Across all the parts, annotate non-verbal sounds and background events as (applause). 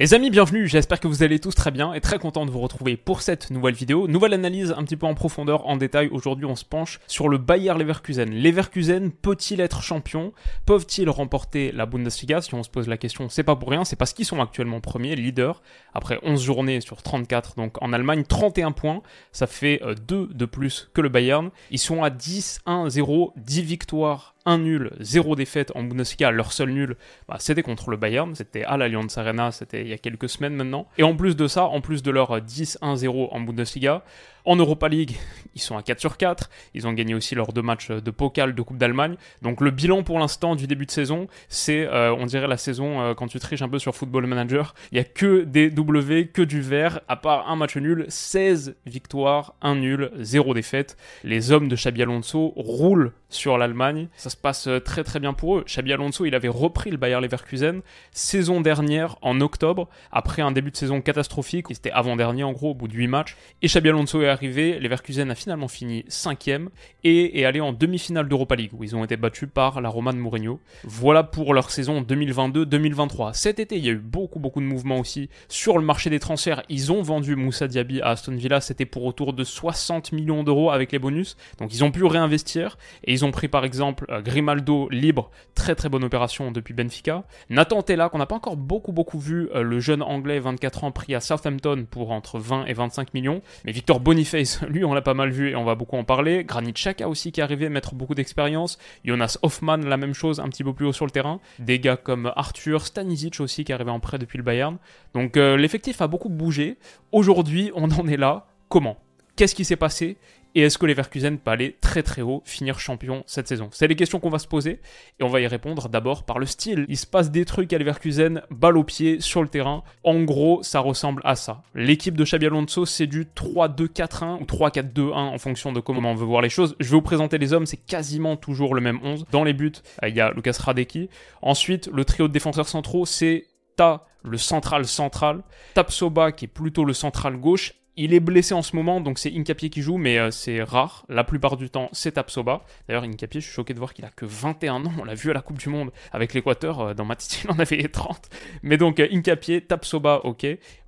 Les amis, bienvenue, j'espère que vous allez tous très bien et très content de vous retrouver pour cette nouvelle vidéo. Nouvelle analyse un petit peu en profondeur, en détail. Aujourd'hui, on se penche sur le Bayer Leverkusen. Leverkusen peut-il être champion? Peuvent-ils remporter la Bundesliga? Si on se pose la question, c'est pas pour rien, c'est parce qu'ils sont actuellement premiers, leaders, après 11 journées sur 34, donc en Allemagne, 31 points, ça fait 2 euh, de plus que le Bayern. Ils sont à 10, 1, 0, 10 victoires un nul, zéro défaite en Bundesliga. Leur seul nul, bah, c'était contre le Bayern. C'était à l'Allianz Arena, c'était il y a quelques semaines maintenant. Et en plus de ça, en plus de leur 10-1-0 en Bundesliga, en Europa League, (laughs) ils sont à 4 sur 4. Ils ont gagné aussi leurs deux matchs de Pokal de Coupe d'Allemagne. Donc le bilan pour l'instant du début de saison, c'est, euh, on dirait la saison euh, quand tu triches un peu sur Football Manager. Il y a que des W, que du vert, à part un match nul, 16 victoires, 1 nul, 0 défaite. Les hommes de Xabi Alonso roulent sur l'Allemagne. Ça se passe euh, très très bien pour eux. Xabi Alonso, il avait repris le Bayer Leverkusen saison dernière en octobre, après un début de saison catastrophique. C'était avant-dernier en gros, au bout de 8 matchs. Et Xabi Alonso est arrivé, Leverkusen a finalement fini cinquième et est allé en demi-finale d'Europa League où ils ont été battus par la Roma de Mourinho. Voilà pour leur saison 2022-2023. Cet été, il y a eu beaucoup beaucoup de mouvements aussi sur le marché des transferts. Ils ont vendu Moussa Diaby à Aston Villa, c'était pour autour de 60 millions d'euros avec les bonus. Donc ils ont pu réinvestir et ils ont pris par exemple euh, Grimaldo libre, très très bonne opération depuis Benfica. Nathan Tella qu'on n'a pas encore beaucoup beaucoup vu, euh, le jeune anglais 24 ans pris à Southampton pour entre 20 et 25 millions. Mais Victor Boni (laughs) Lui on l'a pas mal vu et on va beaucoup en parler. Granit Xhaka aussi qui est arrivé mettre beaucoup d'expérience. Jonas Hoffman, la même chose, un petit peu plus haut sur le terrain. Des gars comme Arthur, Stanisic aussi qui est arrivé en prêt depuis le Bayern. Donc euh, l'effectif a beaucoup bougé. Aujourd'hui, on en est là. Comment? Qu'est-ce qui s'est passé? Et est-ce que les Leverkusen peut aller très très haut, finir champion cette saison? C'est les questions qu'on va se poser et on va y répondre d'abord par le style. Il se passe des trucs à Leverkusen, balle au pied, sur le terrain. En gros, ça ressemble à ça. L'équipe de Xabi Alonso, c'est du 3-2-4-1 ou 3-4-2-1 en fonction de comment on veut voir les choses. Je vais vous présenter les hommes, c'est quasiment toujours le même 11. Dans les buts, euh, il y a Lucas Radecki. Ensuite, le trio de défenseurs centraux, c'est Ta, le central central, Tapsoba qui est plutôt le central gauche il est blessé en ce moment, donc c'est Incapié qui joue, mais euh, c'est rare. La plupart du temps, c'est Tapsoba. D'ailleurs, Incapié, je suis choqué de voir qu'il a que 21 ans. On l'a vu à la Coupe du Monde avec l'Équateur. Euh, dans ma il (laughs) en avait 30. Mais donc, euh, Incapié, Tapsoba, ok.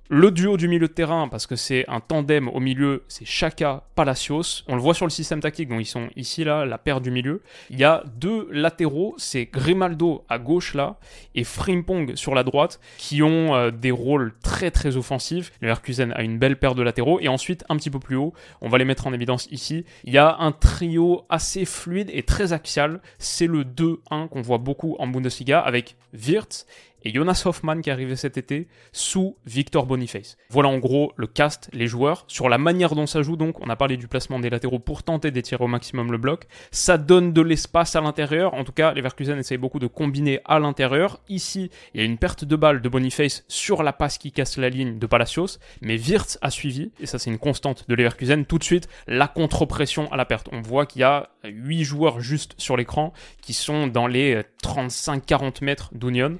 Le duo du milieu de terrain, parce que c'est un tandem au milieu, c'est Chaka, Palacios. On le voit sur le système tactique, donc ils sont ici, là, la paire du milieu. Il y a deux latéraux, c'est Grimaldo à gauche, là, et Frimpong sur la droite, qui ont euh, des rôles très très offensifs. Le Herkusen a une belle paire de latéraux. Et ensuite, un petit peu plus haut, on va les mettre en évidence ici, il y a un trio assez fluide et très axial. C'est le 2-1 qu'on voit beaucoup en Bundesliga avec Wirtz et Jonas Hoffman qui est arrivé cet été sous Victor Boniface. Voilà en gros le cast, les joueurs. Sur la manière dont ça joue donc, on a parlé du placement des latéraux pour tenter d'étirer au maximum le bloc. Ça donne de l'espace à l'intérieur. En tout cas, les Verkusen essayent beaucoup de combiner à l'intérieur. Ici, il y a une perte de balle de Boniface sur la passe qui casse la ligne de Palacios, mais Wirtz a suivi, et ça c'est une constante de Leverkusen, tout de suite la contre-pression à la perte. On voit qu'il y a 8 joueurs juste sur l'écran qui sont dans les 35-40 mètres d'Union.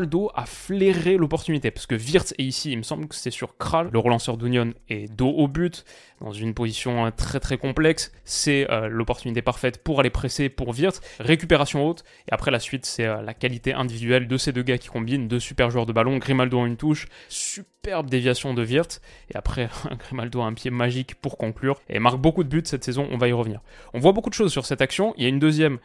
Grimaldo a flairé l'opportunité. Parce que Wirtz est ici, il me semble que c'est sur Kral, le relanceur d'Union est dos au but, dans une position euh, très très complexe. C'est euh, l'opportunité parfaite pour aller presser pour Wirtz. Récupération haute, et après la suite, c'est euh, la qualité individuelle de ces deux gars qui combinent, deux super joueurs de ballon. Grimaldo en une touche, superbe déviation de Wirtz, et après (laughs) Grimaldo a un pied magique pour conclure, et marque beaucoup de buts cette saison, on va y revenir. On voit beaucoup de choses sur cette action, il y a une deuxième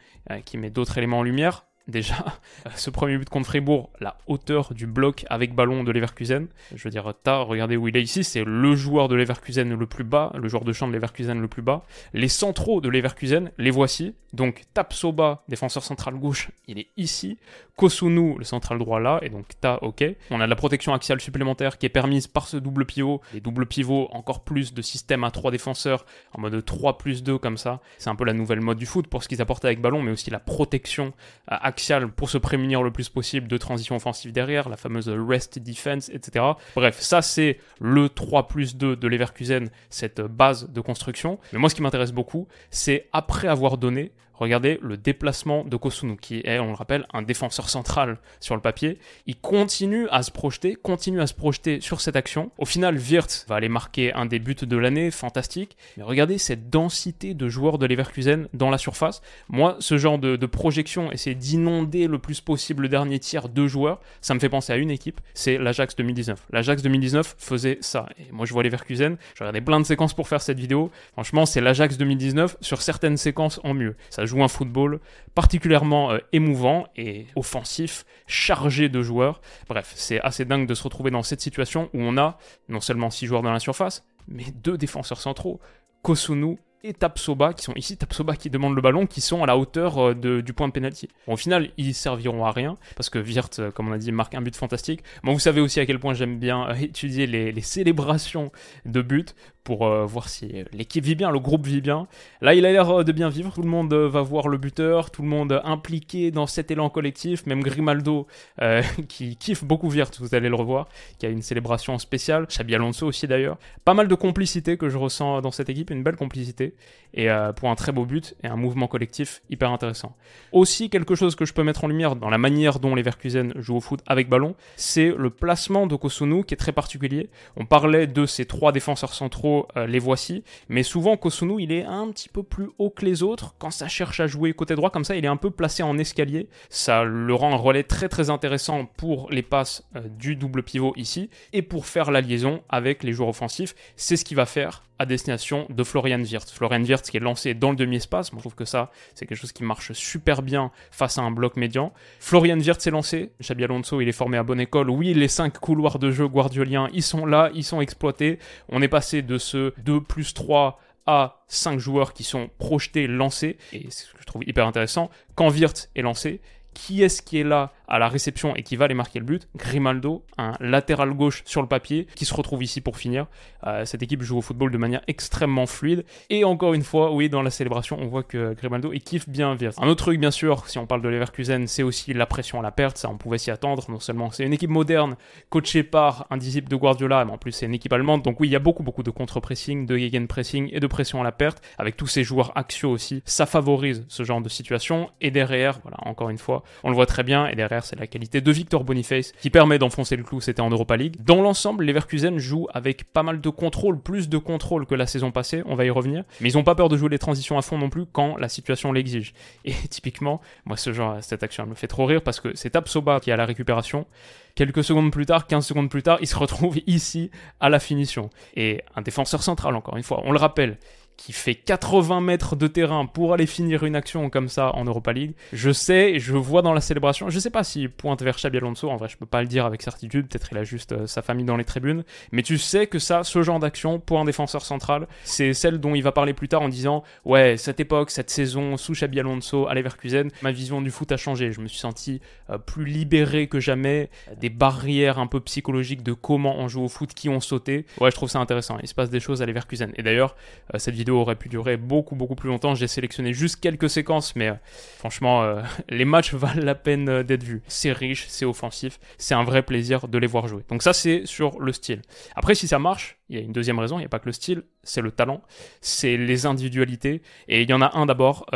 qui met d'autres éléments en lumière, déjà, (laughs) ce premier but contre Fribourg, la hauteur du bloc avec ballon de Leverkusen. Je veux dire, Ta, regardez où il est ici, c'est le joueur de Leverkusen le plus bas, le joueur de champ de Leverkusen le plus bas. Les centraux de Leverkusen, les voici. Donc Tapsoba, défenseur central gauche, il est ici. Kosunu, le central droit là, et donc Ta, ok. On a de la protection axiale supplémentaire qui est permise par ce double pivot. Les doubles pivots, encore plus de système à trois défenseurs, en mode 3 plus 2 comme ça. C'est un peu la nouvelle mode du foot pour ce qu'ils apportent avec ballon, mais aussi la protection axiale pour se prémunir le plus possible de transition offensive derrière, la fameuse rest defense, etc. Bref, ça c'est le 3 plus 2 de Leverkusen, cette base de construction. Mais moi ce qui m'intéresse beaucoup, c'est après avoir donné, regardez le déplacement de Kosunu, qui est, on le rappelle, un défenseur central sur le papier. Il continue à se projeter, continue à se projeter sur cette action. Au final, Wirtz va aller marquer un des buts de l'année, fantastique. Mais regardez cette densité de joueurs de Leverkusen dans la surface. Moi, ce genre de, projection, essayer d'inonder le plus possible le dernier tiers de joueurs, ça me fait penser à une équipe, c'est l'Ajax 2019. L'Ajax 2019 faisait ça. Et moi, je vois Leverkusen, je regardais plein de séquences pour faire cette vidéo. Franchement, c'est l'Ajax 2019 sur certaines séquences en mieux. Ça joue un football particulièrement euh, émouvant et offensif, chargé de joueurs. Bref, c'est assez dingue de se retrouver dans cette situation où on a non seulement 6 joueurs dans la surface, mais deux défenseurs centraux, Kosunu et Tapsoba, qui sont ici Tapsoba qui demande le ballon, qui sont à la hauteur euh, du point de pénalty. au final, ils serviront à rien, parce que Wirth, euh, comme on a dit, marque un but fantastique. Moi, vous savez aussi à quel point j'aime bien étudier les, les, célébrations de buts pour euh, voir si l'équipe vit bien, le groupe vit bien. Là, il a l'air euh, de bien vivre. Tout le monde euh, va voir le buteur, tout le monde impliqué dans cet élan collectif. Même Grimaldo, (laughs) qui kiffe beaucoup Virt, vous allez le revoir, qui a une célébration spéciale. Xabi Alonso aussi d'ailleurs. Pas mal de complicité que je ressens dans cette équipe, une belle complicité. Et pour un très beau but et un mouvement collectif hyper intéressant. Aussi, quelque chose que je peux mettre en lumière dans la manière dont les Verkusen jouent au foot avec ballon, c'est le placement de Kosunu qui est très particulier. On parlait de ces trois défenseurs centraux euh, les voici. Mais souvent, Kosunu, il est un petit peu plus haut que les autres. Quand ça cherche à jouer côté droit, comme ça, il est un peu placé en escalier. Ça le rend un relais très très intéressant pour les passes euh, du double pivot ici et pour faire la liaison avec les joueurs offensifs. C'est ce qu'il va faire à destination de Florian Wirtz. Florian Wirtz qui est lancé dans le demi-espace, moi je trouve que ça c'est quelque chose qui marche super bien face à un bloc médian. Florian Wirtz est lancé, Xabi Alonso il est formé à bonne école, oui les cinq couloirs de jeu guardioliens ils sont là, ils sont exploités, on est passé de ce 2 plus 3 à 5 joueurs qui sont projetés, lancés, et c'est ce que je trouve hyper intéressant, quand Wirtz est lancé, qui est-ce qui est là à la réception et qui va aller marquer le but? Grimaldo, un latéral gauche sur le papier, qui se retrouve ici pour finir. Euh, cette équipe joue au football de manière extrêmement fluide. Et encore une fois, oui, dans la célébration, on voit que Grimaldo, il kiffe bien Wirtz. Un autre truc, bien sûr, si on parle de Leverkusen, c'est aussi la pression à la perte. Ça, on pouvait s'y attendre. Non seulement c'est une équipe moderne, coachée par un disciple de Guardiola, mais en plus c'est une équipe allemande. Donc oui, il y a beaucoup, beaucoup de contre-pressing, de gegenpressing et de pression à la perte, avec tous ces joueurs axiaux aussi. Ça favorise ce genre de situation. Et derrière, voilà, encore une fois, on le voit très bien. Et derrière, c'est la qualité de Victor Boniface qui permet d'enfoncer le clou. C'était en Europa League. Dans l'ensemble, Leverkusen joue avec pas mal de contrôle, plus de contrôle que la saison passée. On va y revenir. Mais ils n'ont pas peur de jouer les transitions à fond non plus quand la situation l'exige. Et (laughs) typiquement, moi, ce genre, cette action, elle me fait trop rire parce que c'est Tapsoba qui a la récupération. Quelques secondes plus tard, 15 secondes plus tard, il se retrouve (laughs) ici à la finition. Et un défenseur central, encore une fois, on le rappelle, qui fait 80 mètres de terrain pour aller finir une action comme ça en Europa League. Je sais, je vois dans la célébration, je sais pas s'il pointe vers Xabi Alonso, en vrai je peux pas le dire avec certitude, peut-être il a juste euh, sa famille dans les tribunes, mais tu sais que ça, ce genre d'action pour un défenseur central, c'est celle dont il va parler plus tard en disant ouais, cette époque, cette saison sous Xabi Alonso à Leverkusen, ma vision du foot a changé, je me suis senti euh, plus libéré que jamais, des barrières un peu psychologiques de comment on joue au foot qui ont sauté. Ouais, je trouve ça intéressant, il se passe des choses à Leverkusen. Et d'ailleurs, euh, cette vidéo aurait pu durer beaucoup beaucoup plus longtemps. J'ai sélectionné juste quelques séquences, mais euh, franchement, euh, (laughs) les matchs valent la peine euh, d'être vus. C'est riche, c'est offensif, c'est un vrai plaisir de les voir jouer. Donc ça, c'est sur le style. Après, si ça marche, il y a une deuxième raison, il n'y a pas que le style, c'est le talent, c'est les individualités. Et il y en a un d'abord,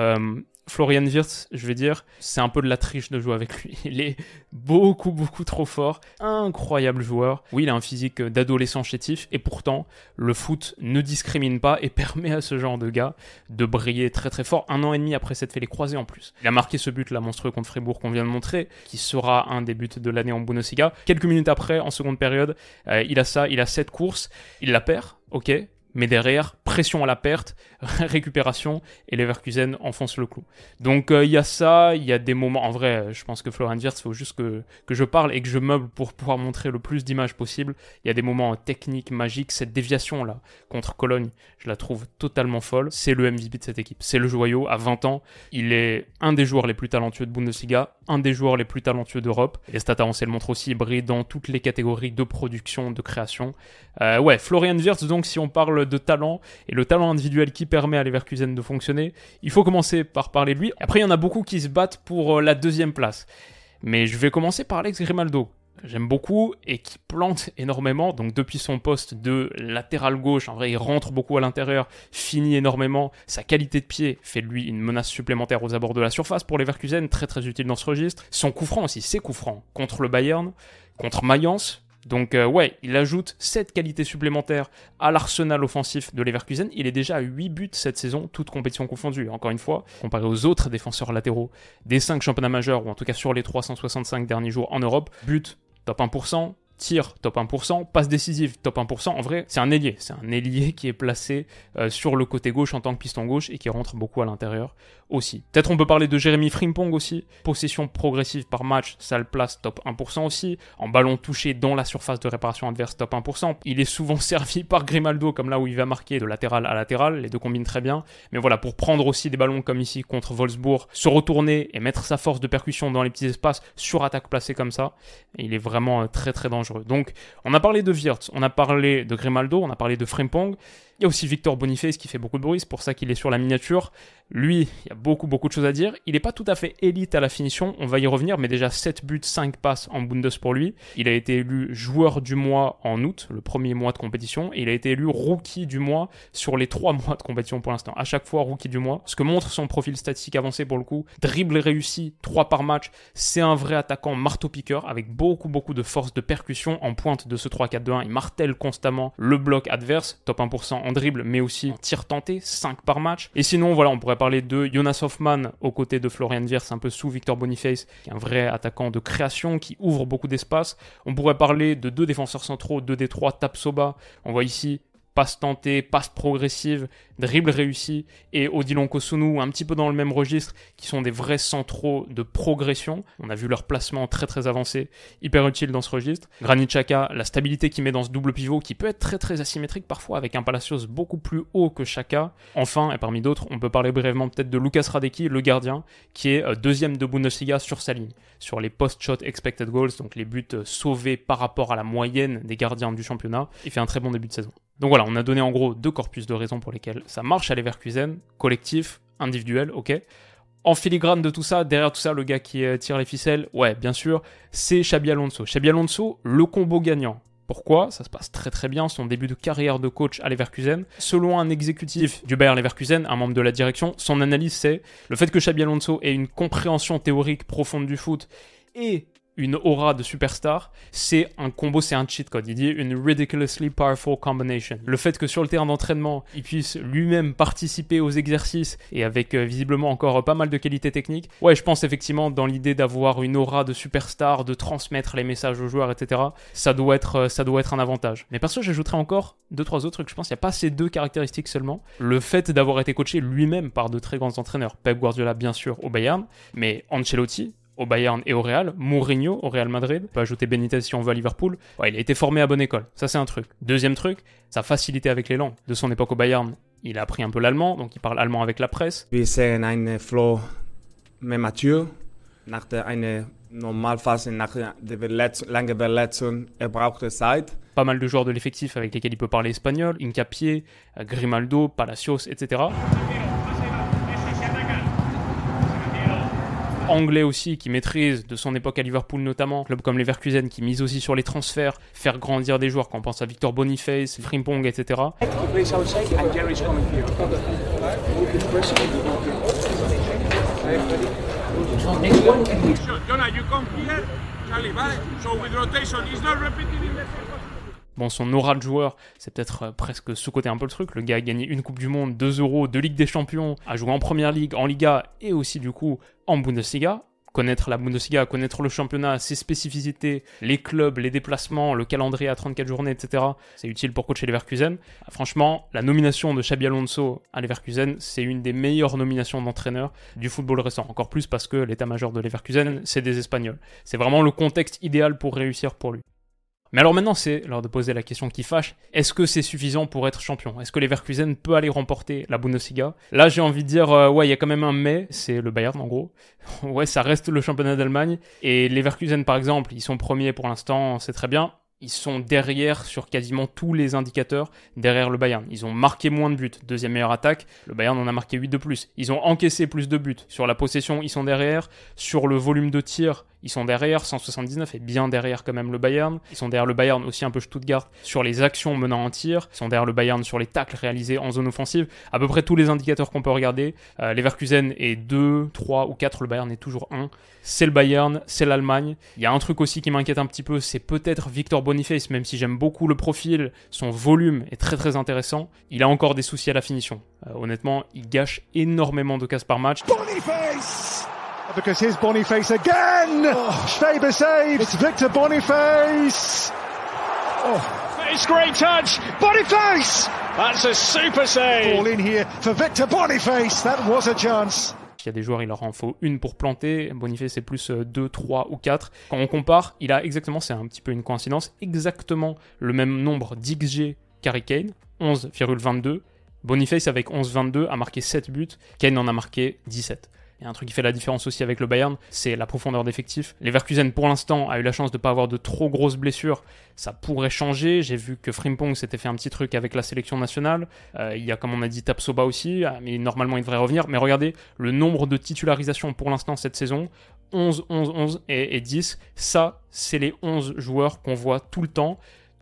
Florian Wirtz, je vais dire, c'est un peu de la triche de jouer avec lui. Il est beaucoup, beaucoup trop fort. Incroyable joueur. Oui, il a un physique d'adolescent chétif et pourtant, le foot ne discrimine pas et (laughs) permet à ce genre de gars de briller très, très fort. Un an et demi après s'être fait les croisés en plus. Il a marqué ce but, là, monstrueux contre Fribourg qu'on vient de montrer, qui sera un des buts de l'année en Bundesliga. Quelques minutes après, en seconde période, euh, il a ça, il a cette course, il la perd, ok, mais derrière, pression à la perte, (laughs) récupération, et Leverkusen enfonce le clou. Donc euh, il y a ça, il y a des moments, en vrai, je pense que Florian Wirtz, il faut juste que, que je parle et que je meuble pour pouvoir montrer le plus d'images possible. Il y a des moments techniques, magiques, cette déviation-là contre Cologne, je la trouve totalement folle. C'est le MVP de cette équipe, c'est le joyau, à 20 ans, il est un des joueurs les plus talentueux de Bundesliga, un des joueurs les plus talentueux d'Europe. Les stats avancées le montrent aussi, il brille dans toutes les catégories de production, de création. Euh, ouais, Florian Wirtz, donc si on parle de talent et le talent individuel qui permet à Leverkusen de fonctionner, il faut commencer par parler de lui. Après, il y en a beaucoup qui se battent pour euh, la deuxième place. Mais je vais commencer par Alex Grimaldo. que j'aime beaucoup et qui plante énormément. Donc depuis son poste de latéral gauche, en vrai, il rentre beaucoup à l'intérieur, finit énormément. Sa qualité de pied fait de lui une menace supplémentaire aux abords de la surface pour Leverkusen, très très utile dans ce registre. Son coup franc aussi, ses coups francs contre le Bayern, contre Mayence, donc euh, ouais, il ajoute 7 qualités supplémentaires à l'arsenal offensif de Leverkusen. Il est déjà à 8 buts cette saison, toutes compétitions confondues. Encore une fois, comparé aux autres défenseurs latéraux des 5 championnats majeurs, ou en tout cas sur les 365 derniers jours en Europe, but top 1%, tir top 1%, passe décisive top 1%. En vrai, c'est un ailier. C'est un ailier qui est placé euh, sur le côté gauche en tant que piston gauche et qui rentre beaucoup à l'intérieur aussi. Peut-être on peut parler de Jérémy Frimpong aussi. Possession progressive par match, ça le place top 1% aussi. En ballon touché dans la surface de réparation adverse, top 1%. Il est souvent (laughs) servi par Grimaldo, comme là où il va marquer de latéral à latéral. Les deux combinent très bien. Mais voilà, pour prendre aussi des ballons comme ici contre Wolfsburg, se retourner et mettre sa force de percussion dans les petits espaces sur attaque placée comme ça, il est vraiment euh, très très dangereux. Donc, on a parlé de Wirtz, on a parlé de Grimaldo, on a parlé de Frimpong. Il y a aussi Victor Boniface qui fait beaucoup de bruit, c'est pour ça qu'il est sur la miniature. Lui, il y a beaucoup beaucoup de choses à dire. Il n'est pas tout à fait élite à la finition, on va y revenir, mais déjà 7 buts, 5 passes en Bundes pour lui. Il a été élu joueur du mois en août, le premier mois de compétition, et il a été élu rookie du mois sur les 3 (laughs) mois de compétition pour l'instant. À chaque fois, rookie du mois. Ce que montre son profil statistique avancé pour le coup. Dribble réussi, 3 par match. C'est un vrai attaquant marteau-piqueur avec beaucoup beaucoup de force de percussion en pointe de ce 3-4-2-1. Il martèle constamment le bloc adverse, top 1% en dribble, mais aussi en tir tenté, 5 par match. Et sinon, voilà, on pourrait parler de Jonas Hoffman aux côtés de Florian Wirtz, un peu sous Victor Boniface, qui est un vrai attaquant de création, qui ouvre beaucoup d'espace. On pourrait parler de deux défenseurs centraux, deux des trois Tapsoba. On voit ici passe tentée, passe progressive, dribble réussi, et Odilon Kosunu, un petit peu dans le même registre, qui sont des vrais centraux de progression. On a vu leur placement très très avancé, hyper utile dans ce registre. Granit Xhaka, la stabilité qu'il met dans ce double pivot, qui peut être très très asymétrique parfois, avec un Palacios beaucoup plus haut que Xhaka. Enfin, et parmi d'autres, on peut parler brièvement peut-être de Lucas Radecki, le gardien, qui est euh, deuxième de Bundesliga sur sa ligne, sur les post-shot expected goals, donc les buts euh, sauvés par rapport à la moyenne des gardiens du championnat. Il fait un très bon début de saison. Donc voilà, on a donné en gros deux corpus de raisons pour lesquelles ça marche à Leverkusen, collectif, individuel, ok. En filigrane de tout ça, derrière tout ça, le gars qui euh, tire les ficelles, ouais, bien sûr, c'est Xabi Alonso. Xabi Alonso, le combo gagnant. Pourquoi? Ça se passe très très bien, son début de carrière de coach à Leverkusen. Selon un exécutif du Bayer Leverkusen, un membre de la direction, son analyse c'est le fait que Xabi Alonso ait une compréhension théorique profonde du foot et une aura de superstar, c'est un combo, c'est un cheat code. Il dit une ridiculously powerful combination. Le fait que sur le terrain d'entraînement, il puisse lui-même participer aux exercices et avec euh, visiblement encore pas mal de qualités techniques. Ouais, je pense effectivement dans l'idée d'avoir une aura de superstar, de transmettre les messages aux joueurs, etc. Ça doit être, euh, ça doit être un avantage. Mais perso, j'ajouterais encore deux trois autres trucs. Je pense qu'il n'y a pas ces deux caractéristiques seulement. Le fait d'avoir été coaché lui-même par de très grands entraîneurs. Pep Guardiola bien sûr au Bayern, mais Ancelotti au Bayern et au Real, Mourinho au Real Madrid, on peut ajouter Benitez si on veut à Liverpool. il a été formé à bonne école, ça c'est un truc. Deuxième truc, sa facilité avec les langues. De son époque au Bayern, il a appris un peu l'allemand, donc il parle allemand avec la presse. Wir sehen eine flow mehr mature, nach der eine Normalphase, nach der lange Verletzung, er brauchte Zeit. Pas mal de joueurs de l'effectif avec lesquels il peut parler espagnol, Incapié, Grimaldo, Palacios, etc. anglais aussi qui maîtrise de son époque à Liverpool notamment, club comme Leverkusen qui mise aussi sur les transferts, faire grandir des joueurs quand on pense à Victor Boniface, Frimpong, etc. Son aura de joueur, c'est peut-être euh, presque sous-côté un peu le truc. Le gars a gagné une Coupe du Monde, 2 euros, deux Ligues des Champions, a joué en Première Ligue, en Liga et aussi du coup en Bundesliga. Connaître la Bundesliga, connaître le championnat, ses spécificités, les clubs, les déplacements, le calendrier à 34 journées, etc. C'est utile pour coacher Leverkusen. Franchement, la nomination de Xabi Alonso à Leverkusen, c'est une des meilleures nominations d'entraîneur du football récent. Encore plus parce que l'état-major de Leverkusen, c'est des Espagnols. C'est vraiment le contexte idéal pour réussir pour lui. Mais alors maintenant, c'est l'heure de poser la question qui fâche. Est-ce que c'est suffisant pour être champion? Est-ce que Leverkusen peut aller remporter la Bundesliga? Là, j'ai envie de dire, euh, ouais, il y a quand même un mais, c'est le Bayern en gros. (laughs) ouais, ça reste le championnat d'Allemagne. Et Leverkusen, par exemple, ils sont premiers pour l'instant, c'est très bien. Ils sont derrière sur quasiment tous les indicateurs, derrière le Bayern. Ils ont marqué moins de buts, deuxième meilleure attaque. Le Bayern en a marqué 8 de plus. Ils ont encaissé plus de buts. Sur la possession, ils sont derrière. Sur le volume de tir, Ils sont derrière, 179 et bien derrière quand même le Bayern. Ils sont derrière le Bayern aussi un peu Stuttgart sur les actions menant en tir. Ils sont derrière le Bayern sur les tacles réalisés en zone offensive. À peu près tous les indicateurs qu'on peut regarder. Euh, Leverkusen est 2, 3 ou 4, le Bayern est toujours 1. C'est le Bayern, c'est l'Allemagne. Il y a un truc aussi qui m'inquiète un petit peu, c'est peut-être Victor Boniface, même si j'aime beaucoup le profil, son volume est très très intéressant. Il a encore des soucis à la finition. Euh, honnêtement, il gâche énormément de casse par match. Boniface Because here's Boniface again! Oh. Faber saves! It's Victor Boniface! Oh. It's great touch! Boniface! That's a super save! All in here for Victor Boniface! That was a chance! Il y a des joueurs, il leur en faut une pour planter. Boniface, c'est plus 2, euh, 3 ou 4. Quand on compare, il a exactement, c'est un petit peu une coïncidence, exactement le même nombre d'XG qu'Harry Kane, 11,22. Boniface, avec 11,22, a marqué 7 buts. Kane en a marqué 17. Et un truc qui fait la différence aussi avec le Bayern, c'est la profondeur d'effectif. Leverkusen, pour l'instant, a eu la chance de ne pas avoir de trop grosses blessures. Ça pourrait changer. J'ai vu que Frimpong s'était fait un petit truc avec la sélection nationale. Euh, il y a, comme on a dit, Tapsoba aussi, euh, mais normalement il devrait revenir. Mais regardez, le nombre de titularisations pour l'instant cette saison, 11, 11, 11 et, et 10, ça, c'est les 11 joueurs qu'on voit tout le temps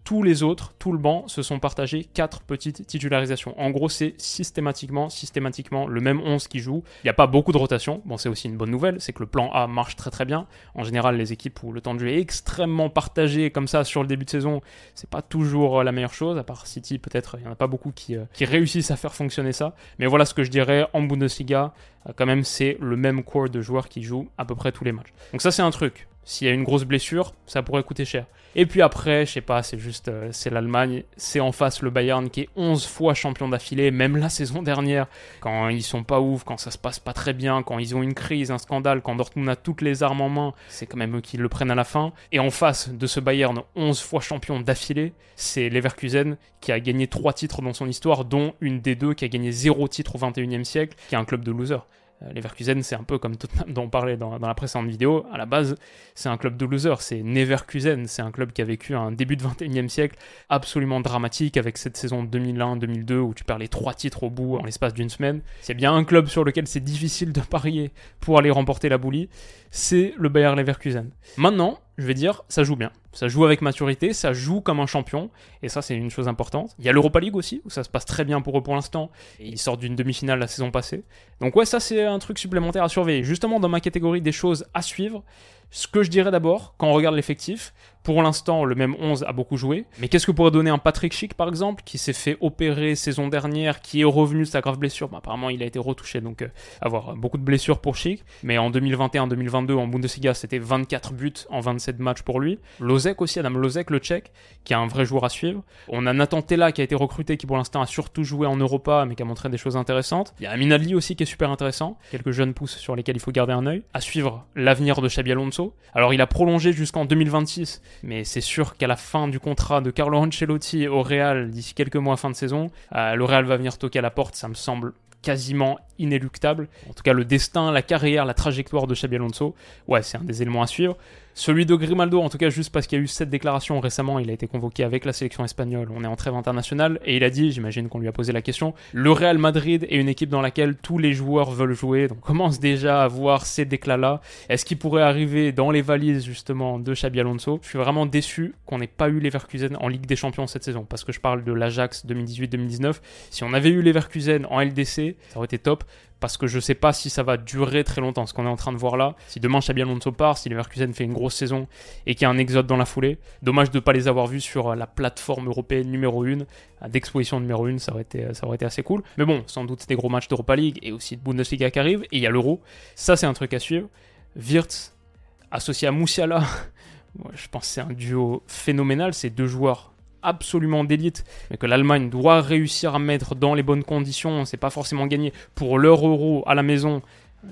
tous les autres, tout le banc, se sont partagés quatre petites titularisations. En gros, c'est systématiquement, systématiquement le même 11 qui joue. Il n'y a pas beaucoup de rotation. Bon, c'est aussi une bonne nouvelle, c'est que le plan A marche très très bien. En général, les équipes où le temps de jeu est extrêmement partagé comme ça sur le début de saison, c'est pas toujours euh, la meilleure chose. À part City, peut-être, il n'y en a pas beaucoup qui, euh, qui réussissent à faire fonctionner ça. Mais voilà ce que je dirais en Bundesliga. Euh, quand même, c'est le même corps de joueurs qui jouent à peu près tous les matchs. Donc ça, c'est un truc. S'il y a une grosse blessure, ça pourrait coûter cher. Et puis après, je sais pas, c'est juste, euh, c'est l'Allemagne, c'est en face le Bayern qui est 11 fois champion d'affilée, même la saison dernière, quand ils sont pas ouf, quand ça se passe pas très bien, quand ils ont une crise, un scandale, quand Dortmund a toutes les armes en main, c'est quand même eux qui le prennent à la fin. Et en face de ce Bayern 11 fois champion d'affilée, c'est Leverkusen qui a gagné 3 titres dans son histoire, dont une des deux qui a gagné 0 titre au 21e siècle, qui est un club de losers. Euh, Leverkusen, c'est un peu comme Tottenham dont on parlait dans, la précédente vidéo. À la base, c'est un club de losers. C'est Neverkusen. C'est un club qui a vécu un début de 21e siècle absolument dramatique avec cette saison 2001-2002 où tu perds les trois titres au bout en l'espace d'une semaine. C'est bien un club sur lequel c'est difficile de parier pour aller remporter la boulie. C'est le Bayer Leverkusen. Maintenant, je vais dire, ça joue bien. Ça joue avec maturité, ça joue comme un champion, et ça c'est une chose importante. Il y a l'Europa League aussi, où ça se passe très bien pour eux pour l'instant, et ils sortent d'une demi-finale la saison passée. Donc ouais, ça c'est un truc supplémentaire à surveiller. Justement dans ma catégorie des choses à suivre, ce que je dirais d'abord, quand on regarde l'effectif, pour l'instant, le même 11 a beaucoup joué. Mais qu'est-ce que pourrait donner un Patrick Schick, par exemple, qui s'est fait opérer saison dernière, qui est revenu de sa grave blessure? Bah, Apparemment, il a été retouché, donc euh, avoir beaucoup de blessures pour Schick. Mais en 2021-2022, en Bundesliga, c'était 24 buts en 27 matchs pour lui. Lozek aussi, Adam Lozek, le tchèque, qui est un vrai joueur à suivre. On a Nathan Tella, qui a été recruté, qui pour l'instant a surtout joué en Europa, mais qui a montré des choses intéressantes. Il y a Amin Adli aussi, qui est super intéressant. Quelques jeunes pousses sur lesquels il faut garder un œil. À suivre l'avenir de Xabi Alonso. Alors, il a prolongé jusqu'en 2026, mais c'est sûr qu'à la fin du contrat de Carlo Ancelotti au Real d'ici quelques mois fin de saison, euh, le Real va venir toquer à la porte, ça me semble quasiment inéluctable. En tout cas, le destin, la carrière, la trajectoire de Xabi Alonso, ouais, c'est un des éléments à suivre. Celui de Grimaldo, en tout cas, juste parce qu'il y a eu cette déclaration récemment, il a été convoqué avec la sélection espagnole, on est en trêve internationale, et il a dit, j'imagine qu'on lui a posé la question, le Real Madrid est une équipe dans laquelle tous les joueurs veulent jouer, donc on commence déjà à voir ces déclats-là. Est-ce qu'il pourrait arriver dans les valises, justement, de Xabi Alonso? Je suis vraiment déçu qu'on n'ait pas eu Leverkusen en Ligue des Champions cette saison, parce que je parle de l'Ajax 2018-2019. Si on avait eu Leverkusen en LDC, ça aurait été top parce que je sais pas si ça va durer très longtemps, ce qu'on est en train de voir là. Si demain Xabi Alonso part, si Leverkusen fait une grosse saison et qu'il y a un exode dans la foulée, dommage de ne pas les avoir vus sur la plateforme européenne numéro 1, d'exposition numéro 1, ça aurait, été, ça aurait été assez cool. Mais bon, sans doute des gros matchs d'Europa League et aussi de Bundesliga qui arrivent, et il y a l'Euro. Ça, c'est un truc à suivre. Wirtz, associé à Moussiala, (laughs) je pense que c'est un duo phénoménal, c'est deux joueurs absolument d'élite, mais que l'Allemagne doit réussir à mettre dans les bonnes conditions, c'est pas forcément gagné pour leur euro à la maison.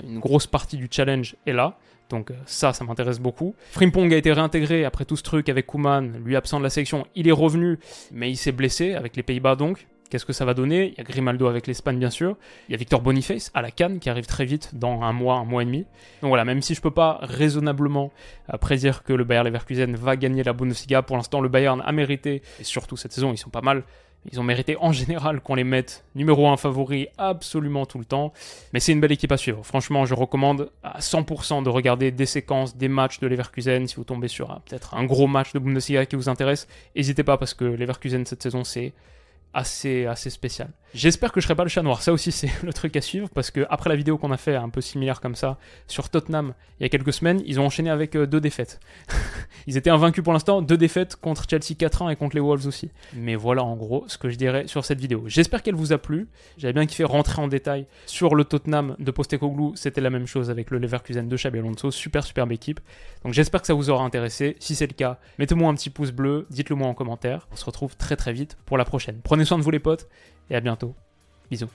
Une grosse partie du challenge est là. Donc euh, ça, ça m'intéresse beaucoup. Frimpong a été réintégré après tout ce truc avec Kuman, lui absent de la sélection. Il est revenu, mais il s'est blessé avec les Pays-Bas donc. Qu'est-ce que ça va donner? Il y a Grimaldo avec l'Espagne, bien sûr. Il y a Victor Boniface à la Cannes qui arrive très vite dans un mois, un mois et demi. Donc voilà, même si je peux pas raisonnablement euh, prédire que le Bayern Leverkusen va gagner la Bundesliga, pour l'instant le Bayern a mérité, et surtout cette saison ils sont pas mal. Ils ont mérité en général qu'on les mette numéro 1 favori absolument tout le temps. Mais c'est une belle équipe à suivre. Franchement, je recommande à 100% de regarder des séquences, des matchs de Leverkusen. Si vous tombez sur peut-être un gros match de Bundesliga qui vous intéresse, n'hésitez pas parce que Leverkusen cette saison, c'est assez, assez spécial. J'espère que je serai pas le chat noir. Ça aussi, c'est (laughs) le truc à suivre parce que après la vidéo qu'on a fait un peu similaire comme ça sur Tottenham il y a quelques semaines, ils ont enchaîné avec euh, deux défaites. (laughs) ils étaient invaincus pour l'instant, deux défaites contre Chelsea 4-1 et contre les Wolves aussi. Mais voilà en gros ce que je dirais sur cette vidéo. J'espère qu'elle vous a plu. J'avais bien kiffé rentrer en détail sur le Tottenham de Postecoglou. C'était la même chose avec le Leverkusen de Xabi Alonso. Super superbe équipe. Donc j'espère que ça vous aura intéressé. Si c'est le cas, mettez-moi un petit pouce bleu, dites-le moi en commentaire. On se retrouve très très vite pour la prochaine. Prenez soin de vous les potes et à bientôt. Bisous.